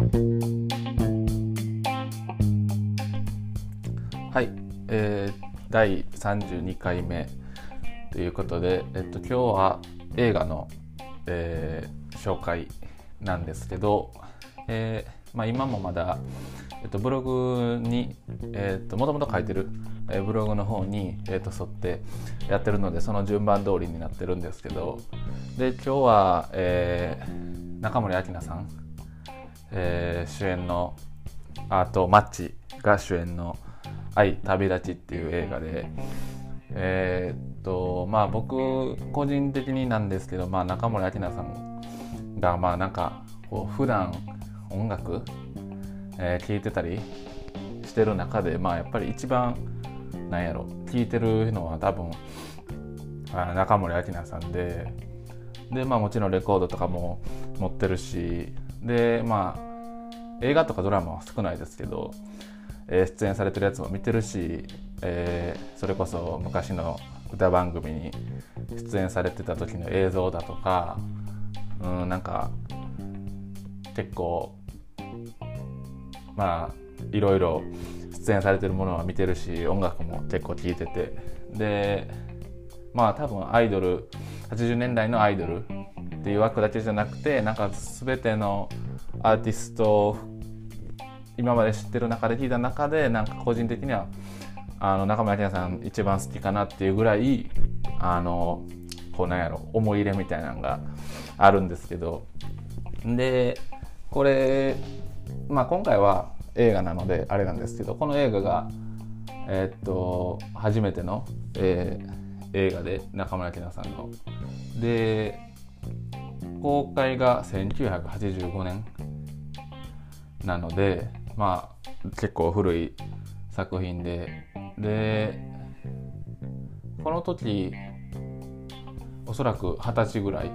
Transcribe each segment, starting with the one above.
はい、えー、第32回目ということで、えっと、今日は映画の、えー、紹介なんですけど、えーまあ、今もまだ、えっと、ブログに、えっと、もともと書いてる、えー、ブログの方に、えっと、沿ってやってるのでその順番通りになってるんですけどで今日は、えー、中森明菜さん、えー、主演のあとマッチが主演の「愛旅立ち」っていう映画でえー、っとまあ僕個人的になんですけど、まあ、中森明菜さんがまあなんかこう普段音楽、えー、聴いてたりしてる中でまあやっぱり一番なんやろ聴いてるのは多分あ中森明菜さんででまあもちろんレコードとかも持ってるしでまあ映画とかドラマは少ないですけどえ出演されてるやつも見てるし、えー、それこそ昔の歌番組に出演されてた時の映像だとか、うん、なんか結構まあいろいろ出演されてるものは見てるし音楽も結構聴いてて。でまあ多分アイドル80年代のアイドルっていう枠だけじゃなくてなんか全てのアーティストを今まで知ってる中で聞いた中でなんか個人的にはあの中村明菜さん一番好きかなっていうぐらいあのこうなんやろ思い入れみたいなのがあるんですけどでこれ、まあ、今回は映画なのであれなんですけどこの映画がえー、っと初めての、えー、映画で中村明菜さんの。で公開が1985年なのでまあ結構古い作品ででこの時おそらく二十歳ぐらい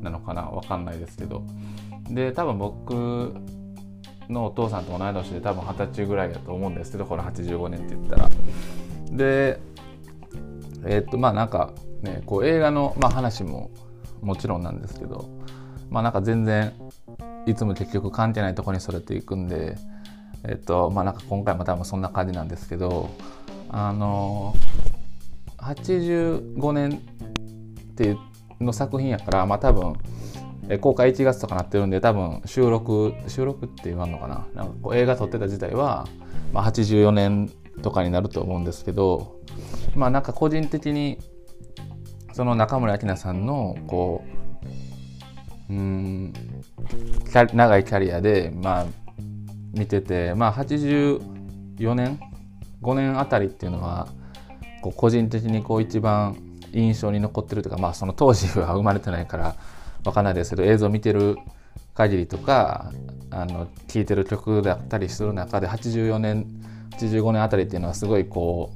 なのかな分かんないですけど。で多分僕のお父さんと同い年で多分二十歳ぐらいだと思うんですけどこの85年って言ったら。でえー、っとまあなんかねこう映画の、まあ、話ももちろんなんですけどまあなんか全然いつも結局関係ないとこにそれていくんでえっとまあなんか今回も多分そんな感じなんですけどあの85年っていうの作品やからまあ多分公開1月とかなってるんで多分収録収録って言わんのかな？なんかこう映画撮ってた自体は、まあ、84年とかになると思うんですけどまあなんか個人的にその中村明菜さんのこううん長いキャリアでまあ見ててまあ84年5年あたりっていうのはこう個人的にこう一番印象に残ってるとかまあその当時は生まれてないから分かんないですけど映像見てる限りとかあの聴いてる曲だったりする中で84年85年あたりっていうのはすごいこ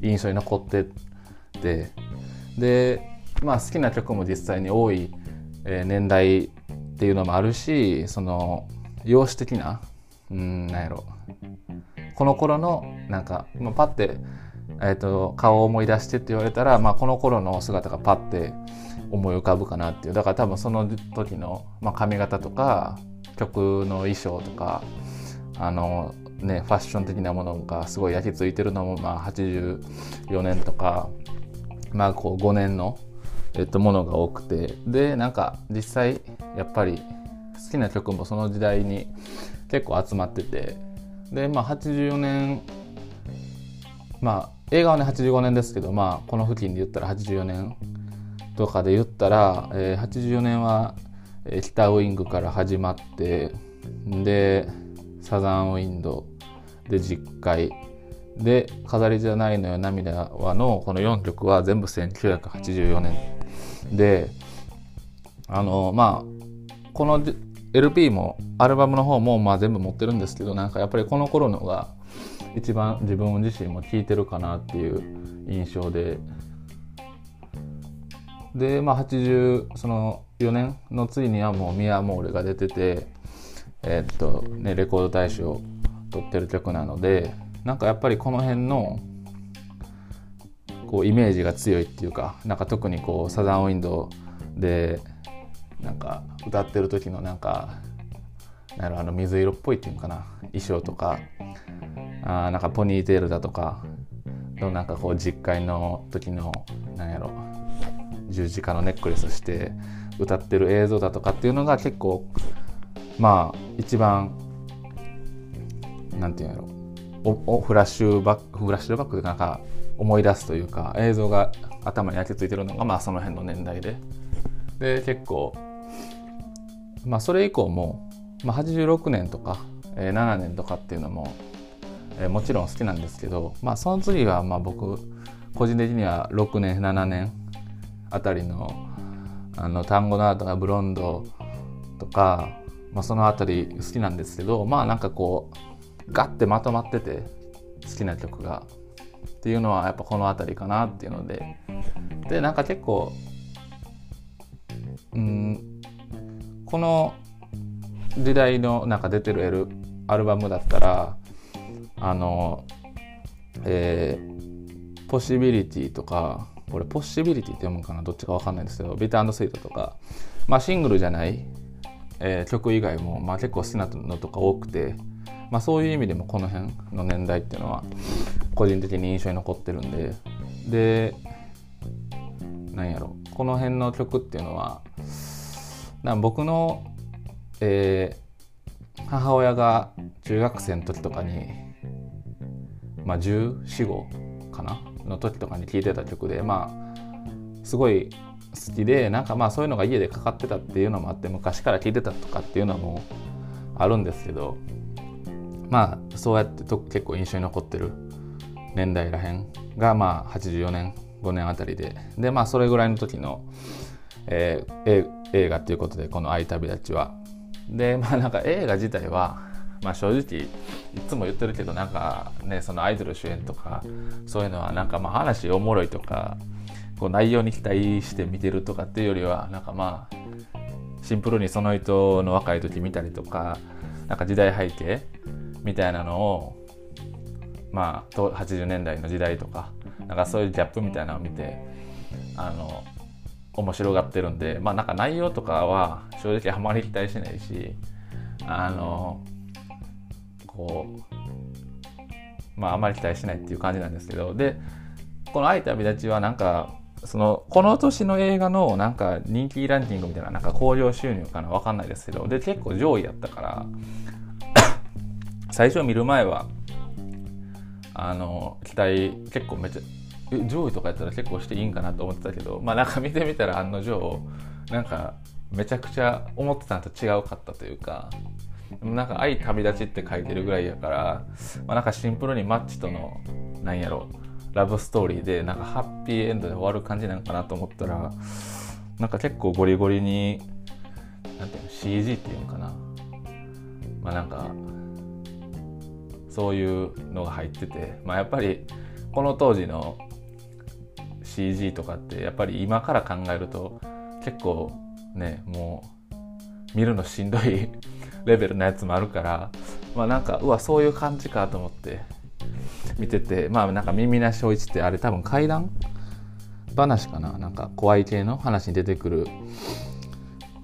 う印象に残っててでまあ好きな曲も実際に多い、え年代っていうのもあるしその容姿的なうんなんやろ。この頃のなんか、まあ、パッて、えーと、顔を思い出してって言われたら、まあ、この頃の姿がパッて思い浮かぶかなっていう。だから多分その時の、まあ、髪型とか曲の衣装とかあのねファッション的なものがすごい焼き付いてるのも、まあ、84年とか、まあ、こう5年の、えっと、ものが多くてでなんか実際やっぱり好きな曲もその時代に結構集まっててでまあ84年まあ映画はね85年ですけどまあこの付近で言ったら84年とかで言ったら、えー、84年は、北ウイングから始まってでサザンウインドで実会で「飾りじゃないのよ涙は」のこの4曲は全部1984年。であのまあこの LP もアルバムの方もまあ全部持ってるんですけどなんかやっぱりこの頃のが一番自分自身も聴いてるかなっていう印象で。でまあ80その4年の次にはもう「ミアモーレ」が出ててえー、っとねレコード大賞を取ってる曲なのでなんかやっぱりこの辺のこうイメージが強いっていうかなんか特にこうサザンウィンドウでなんか歌ってる時のなんかなんあの水色っぽいっていうのかな衣装とかあなんかポニーテールだとかのなんかこう実会の時のなんやろ十字架のネックレスして歌ってる映像だとかっていうのが結構まあ一番なんていうんやろおフラッシュバックフラッシュバックでなんか思い出すというか映像が頭に焼き付いてるのがまあその辺の年代で。で結構まあそれ以降も、まあ、86年とか、えー、7年とかっていうのも、えー、もちろん好きなんですけどまあその次はまあ僕個人的には6年7年あたりのあの単語のアートがブロンドとか、まあ、その辺り好きなんですけどまあなんかこうガッてまとまってて好きな曲が。っていうのはやっぱこの辺りかなっていうので。でなんか結構うんこの時代のなんか出てるエルアルバムだったらあのえー、ポシビリティとかこれポッシビリティって読むかな？どっちか分かんないんですけどビタースイートとか、まあ、シングルじゃない、えー、曲以外も、まあ、結構好きなのとか多くて、まあ、そういう意味でもこの辺の年代っていうのは個人的に印象に残ってるんで。でなんやろ。この辺の曲っていうのはな僕の、えー、母親が中学生の時とかにまあ1415かな？の時とかに聴いてた曲でまあすごい好きでなんかまあそういうのが家でかかってたっていうのもあって昔から聴いてたとかっていうのもあるんですけどまあそうやってと結構印象に残ってる年代らへんがまあ84年5年あたりで。でまあそれぐらいの時の、えー、映画っていうことでこの「愛旅立ちは」でまあなんか映画自体はまあ正直いつも言ってるけどなんかねそのアイドル主演とかそういうのはなんかまあ話おもろいとかこう内容に期待して見てるとかっていうよりはなんかまあシンプルにその人の若い時見たりとかなんか時代背景みたいなのをまあ80年代の時代とかなんかそういうギャップみたいなのを見てあの面白がってるんでまあなんか内容とかは正直あまり期待しないしあのこうまああまり期待しないっていう感じなんですけどでこの「愛と旅立ち」はなんかそのこの年の映画のなんか人気ランキングみたいななんか興行収入かな分かんないですけどで結構上位やったから最初見る前はあの期待結構めっちゃ上位とかやったら結構していいんかなと思ってたけどまあなんか見てみたら案の定なんかめちゃくちゃ思ってたのと違うかったというかなんか愛旅立ちって書いてるぐらいやから、まあ、なんかシンプルにマッチとのなんやろラブストーリーでなんかハッピーエンドで終わる感じなんかなと思ったらなんか結構ゴリゴリになんていうの CG っていうのかな。まあなんかそういうのが入っててまあやっぱりこの当時の CG とかってやっぱり今から考えると結構ねもう見るのしんどい レベルのやつもあるからまあなんかうわそういう感じかと思って見ててまあなんか耳なしおいちってあれ多分怪談話かな？なんか怖い系の話に出てくる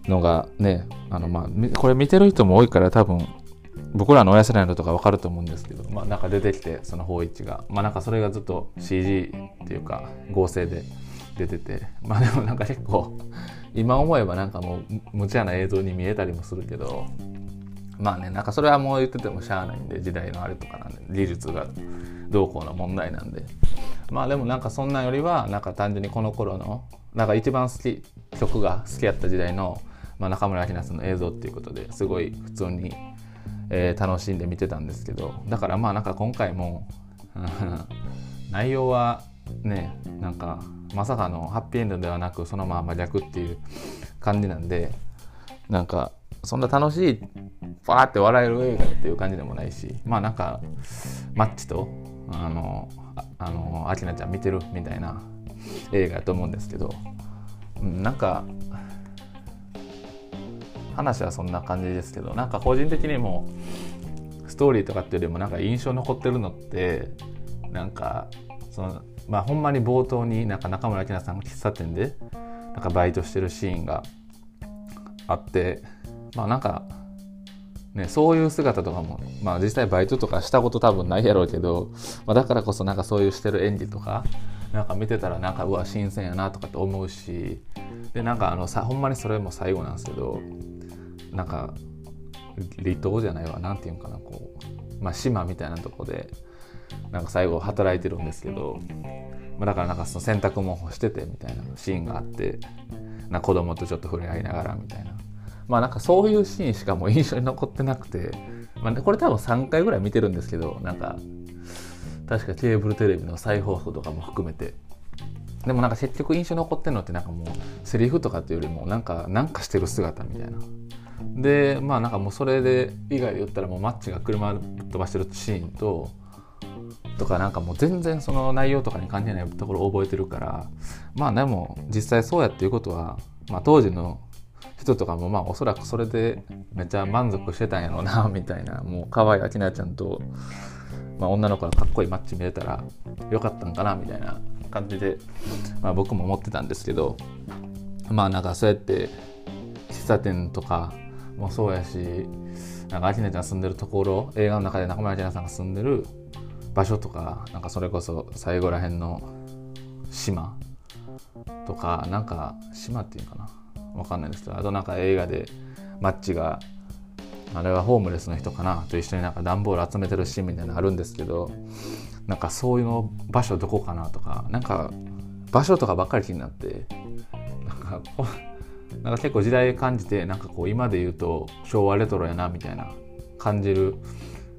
のがねあのまあこれ見てる人も多いから多分僕らの親世代のとか分かると思うんですけどまあなんか出てきてその法一が。まあなんかそれがずっと CG っていうか合成で出てて。まあでもなんか結構今思えばなんかもう無茶な映像に見えたりもするけどまあねなんかそれはもう言っててもしゃあないんで時代のあれとかなんで技術がどうこうの問題なんで。まあでもなんかそんなよりはなんか単純にこの頃のなんか一番好き曲が好きやった時代の、まあ、中村明菜さんの映像っていうことですごい普通に、えー、楽しんで見てたんですけどだからまあなんか今回も 内容はねなんかまさかのハッピーエンドではなくそのまま逆っていう感じなんでなんかそんな楽しいパーって笑える映画っていう感じでもないしまあなんかマッチとあのあのアキナちゃん見てるみたいな映画やと思うんですけど、うん、なんか話はそんな感じですけどなんか個人的にもストーリーとかっていうよりもなんか印象残ってるのってなんかそのまあほんまに冒頭になんか中村明菜さんが喫茶店でなんかバイトしてるシーンがあってまあなんかね、そういう姿とかも、まあ実際バイトとかしたこと多分ないやろうけど、まあ、だからこそなんかそういうしてる演技とか、なんか見てたらなんかうわ、新鮮やなとかって思うし、で、なんかあのさ、ほんまにそれも最後なんですけど、なんか、離島じゃないわ、なんていうんかな、こう、まあ島みたいなとこで、なんか最後働いてるんですけど、まあ、だからなんかその洗濯物干しててみたいなシーンがあって、な子供とちょっと触れ合いながらみたいな。まあなんかそういうシーンしかもう印象に残ってなくて、まあ、これ多分3回ぐらい見てるんですけどなんか確かケーブルテレビの再放送とかも含めてでもなんか結局印象に残ってるのってなんかもうセリフとかっていうよりもなんかなんかしてる姿みたいな。でまあなんかもうそれで以外で言ったらもうマッチが車飛ばしてるシーンととかなんかもう全然その内容とかに関係ないところを覚えてるからまあでも実際そうやっていうことは、まあ、当時の人とかもまあおそらくそれでめっちゃ満足してたんやろうなみたいなもう可愛い明菜ちゃんと、まあ、女の子のかっこいいマッチ見れたらよかったんかなみたいな。感じで、まあ、僕も思ってたんですけどまあなんかそうやって喫茶店とかもそうやしなんか明菜ちゃん住んでるところ映画の中で中村明菜さんが住んでる場所とかなんかそれこそ最後らへんの島とかなんか島っていうかなわかんないですけどあとなんか映画でマッチがあれはホームレスの人かなと一緒になんか段ボール集めてるシーンみたいなのあるんですけどなんかそういうの場所どこかなとかなんか場所とかばっかり気になってなんか なんか結構時代感じてなんかこう今で言うと昭和レトロやなみたいな感じる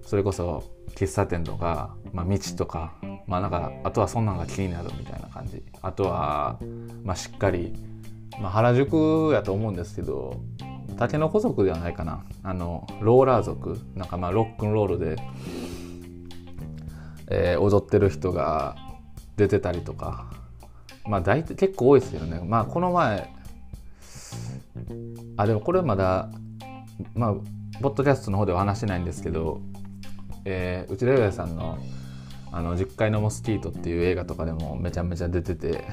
それこそ喫茶店とか、まあ、道とかまあなんかあとはそんなんが気になるみたいな感じ。あとはまあしっかりまあ、原宿やと思うんですけど竹の子族ではないかな。あのローラー族。なんかまあロックンロールで、えー、踊ってる人が出てたりとか。まあ大体結構多いですよね。まあこの前あでもこれはまだまあポッドキャストの方では話してないんですけど、えー、内田裕也さんの「あの10階のモスキート」っていう映画とかでもめちゃめちゃ出てて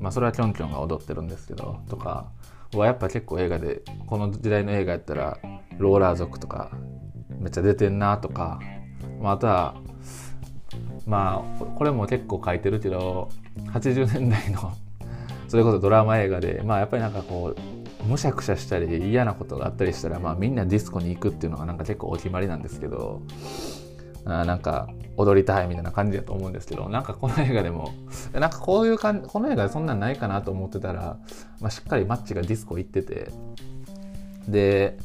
まあそれはキョンキョンが踊ってるんですけどとかはやっぱ結構映画でこの時代の映画やったらローラー族とかめっちゃ出てんなとか、まあ、あとはまあこれも結構書いてるけど80年代の それこそドラマ映画でまあやっぱりなんかこうむしゃくしゃしたり嫌なことがあったりしたら、まあ、みんなディスコに行くっていうのがなんか結構お決まりなんですけどあなんか踊りたいみたいな感じだと思うんですけどなんかこの映画でも なんかこういう感じこの映画でそんなんないかなと思ってたら、まあ、しっかりマッチがディスコ行っててで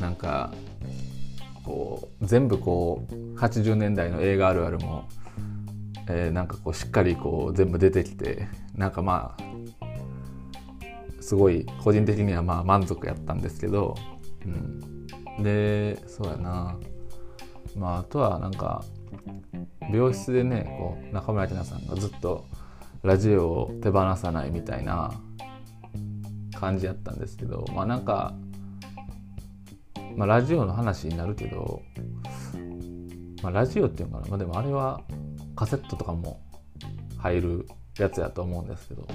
なんかこう全部こう80年代の映画あるあるも、えー、なんかこうしっかりこう全部出てきてなんかまあすごい個人的にはまあ満足やったんですけど、うん、でそうやな。まああとはなんか病室でねこう中村明菜さんがずっとラジオを手放さないみたいな感じやったんですけどまあなんか、まあ、ラジオの話になるけど、まあ、ラジオっていうのかな、まあ、でもあれはカセットとかも入るやつやと思うんですけど。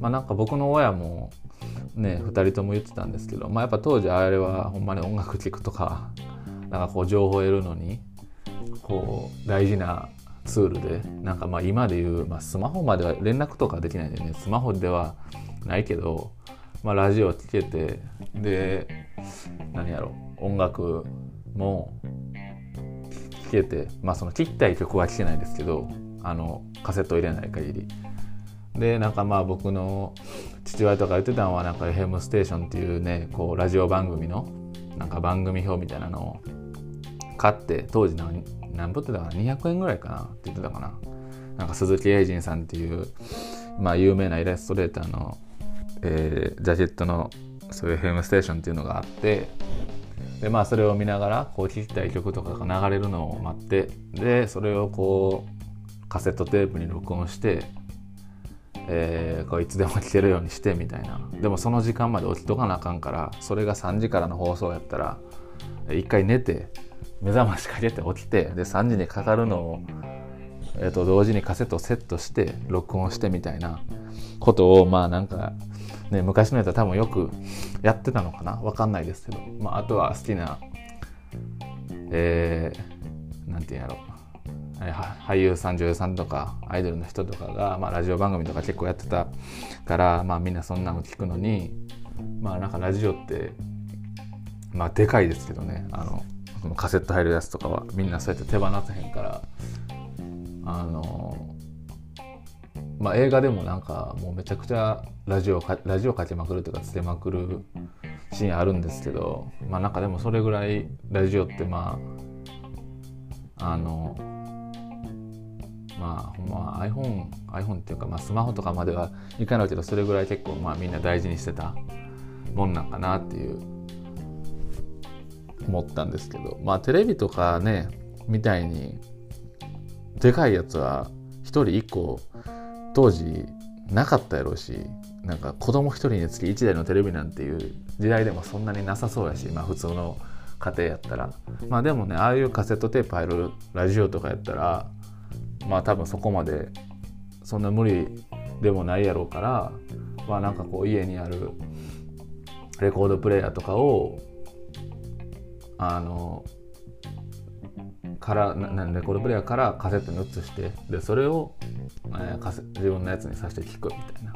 まあなんか僕の親もね2人とも言ってたんですけどまあやっぱ当時あれはほんまに音楽聴くとかなんかこう情報を得るのにこう大事なツールでなんかまあ今でいう、まあ、スマホまでは連絡とかできないんでねスマホではないけど、まあ、ラジオ聴けてで何やろ音楽も聴けてまあその聴きたい曲は聴けないですけどあのカセット入れない限り。でなんかまあ僕の父親とか言ってたのはなんか FM ステーションっていうねこうラジオ番組のなんか番組表みたいなのを買って当時何何ぼってたかな？200円ぐらいかな？って言ってたかな？なんか鈴木英人さんっていう、まあ、有名なイラストレーターの、えー、ジャケットのそういう FM ステーションっていうのがあってでまあそれを見ながらこう聴きたい曲とかが流れるのを待ってでそれをこうカセットテープに録音してえー、こういつでも聴けるようにしてみたいな。でもその時間まで起きとかなあかんからそれが3時からの放送やったら一回寝て目覚ましかけて起きてで3時にかかるのを、えー、と同時にカセットをセットして録音してみたいなことをまあなんか、ね、昔のやつは多分よくやってたのかな？分かんないですけど、まあ、あとは好きなえー、なんて言うんやろ。俳優さん女優さんとかアイドルの人とかが、まあ、ラジオ番組とか結構やってたから、まあ、みんなそんなの聞くのにまあなんかラジオってまあでかいですけどね。あのそのカセット入るやつとかはみんなそうやって手放せへんからあのまあ映画でもなんかもうめちゃくちゃラジオかラジオかけまくるというかつけまくるシーンあるんですけどまあなんかでもそれぐらいラジオってまああのまあほんま iPhone, iPhone っていうか、まあ、スマホとかまではいかないけどそれぐらい結構まあみんな大事にしてたもんなんかなっていう思ったんですけどまあテレビとかねみたいにでかいやつは1人1個当時なかったやろうしなんか子供1人につき1台のテレビなんていう時代でもそんなになさそうやしまあ普通の家庭やったら。まあでもねああいうカセットテープ入るラジオとかやったらまあ多分そこまでそんな無理でもないやろうからまあなんかこう家にあるレコードプレーヤーとかをあのからなレコードプレーヤーからカセットに移してでそれを、えー、カセ自分のやつにさせて聴くみたいな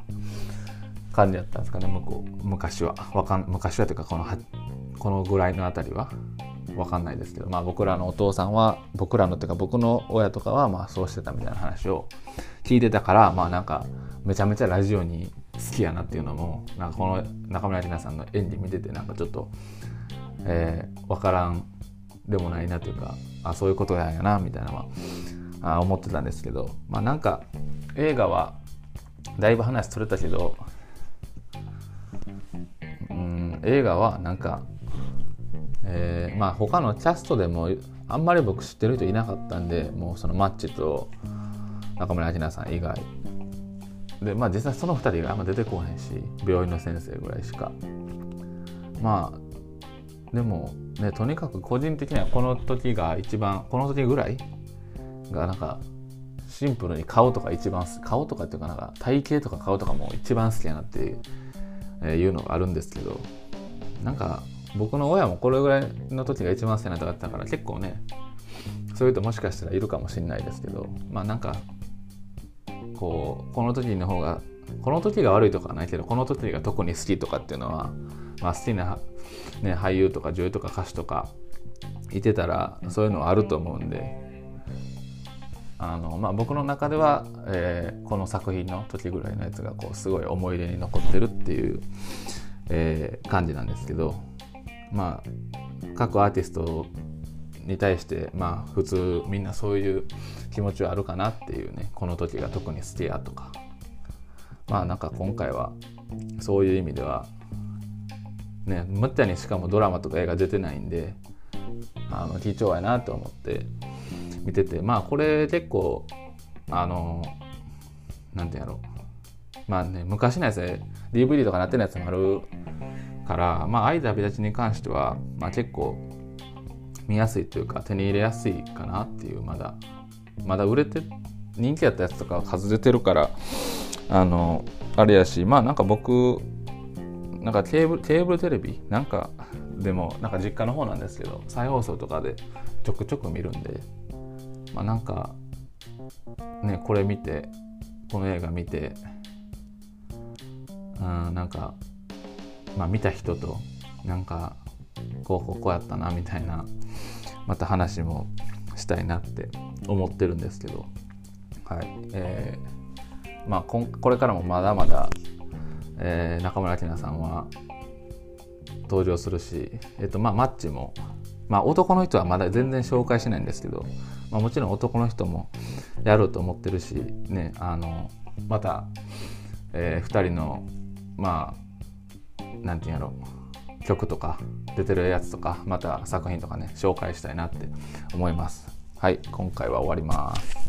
感じやったんですかね向こう。昔は。わかん昔はというかこのこのぐらいのあたりは。分かんないですけど、まあ、僕らのお父さんは僕らのっていうか僕の親とかはまあそうしてたみたいな話を聞いてたからまあなんかめちゃめちゃラジオに好きやなっていうのもなんかこの中村明菜さんの演技見ててなんかちょっと、えー、分からんでもないなというかあそういうことやんやなみたいなのはあ思ってたんですけどまあなんか映画はだいぶ話取れたけどうん映画はなんかえー、まあ他のキャストでもあんまり僕知ってる人いなかったんでもうそのマッチと中村明菜さん以外。でまあ実際その2人があんま出てこへんし病院の先生ぐらいしか。まあでもねとにかく個人的にはこの時が一番この時ぐらいがなんかシンプルに顔とか一番顔とかっていうかなんか体型とか顔とかも一番好きやなっていうのがあるんですけどなんか僕の親もこれぐらいの時が一番好きな人だったから結構ねそういう人もしかしたらいるかもしれないですけどまあなんかこうこの時の方がこの時が悪いとかはないけどこの時が特に好きとかっていうのは、まあ、好きな、ね、俳優とか女優とか歌手とかいてたらそういうのはあると思うんで。あの、まあ、僕の中では、えー、この作品の時ぐらいのやつがこうすごい思い出に残ってるっていう、えー、感じなんですけどまあ各アーティストに対してまあ普通みんなそういう気持ちはあるかなっていうねこの時が特に好きやとか。まあなんか今回はそういう意味ではねむったにしかもドラマとか映画出てないんであの貴重やなと思って見ててまあこれ結構あのなんてやろう。まあね昔のやつで DVD とかなってるやつもあるから、まあ、愛旅立ちに関しては、まあ、結構見やすいというか手に入れやすいかなっていうまだまだ売れて人気やったやつとか数出てるからあのあれやしまあなんか僕なんかケーブルケーブルテレビ？なんかでもなんか実家の方なんですけど再放送とかでちょくちょく見るんでまあなんかねこれ見てこの映画見てうんなんかまあ、見た人となんかこうこうこうやったなみたいなまた話もしたいなって思ってるんですけどはい。えー、まあここれからもまだまだ、えー、中村明菜さんは登場するし、えっとまあ、マッチも、まあ、男の人はまだ全然紹介しないんですけど、まあ、もちろん男の人もやろうと思ってるし、ね、あのまた、えー、2人のまあなんていうんやろ曲とか出てるやつとかまた作品とかね紹介したいなって思います。はい今回は終わります。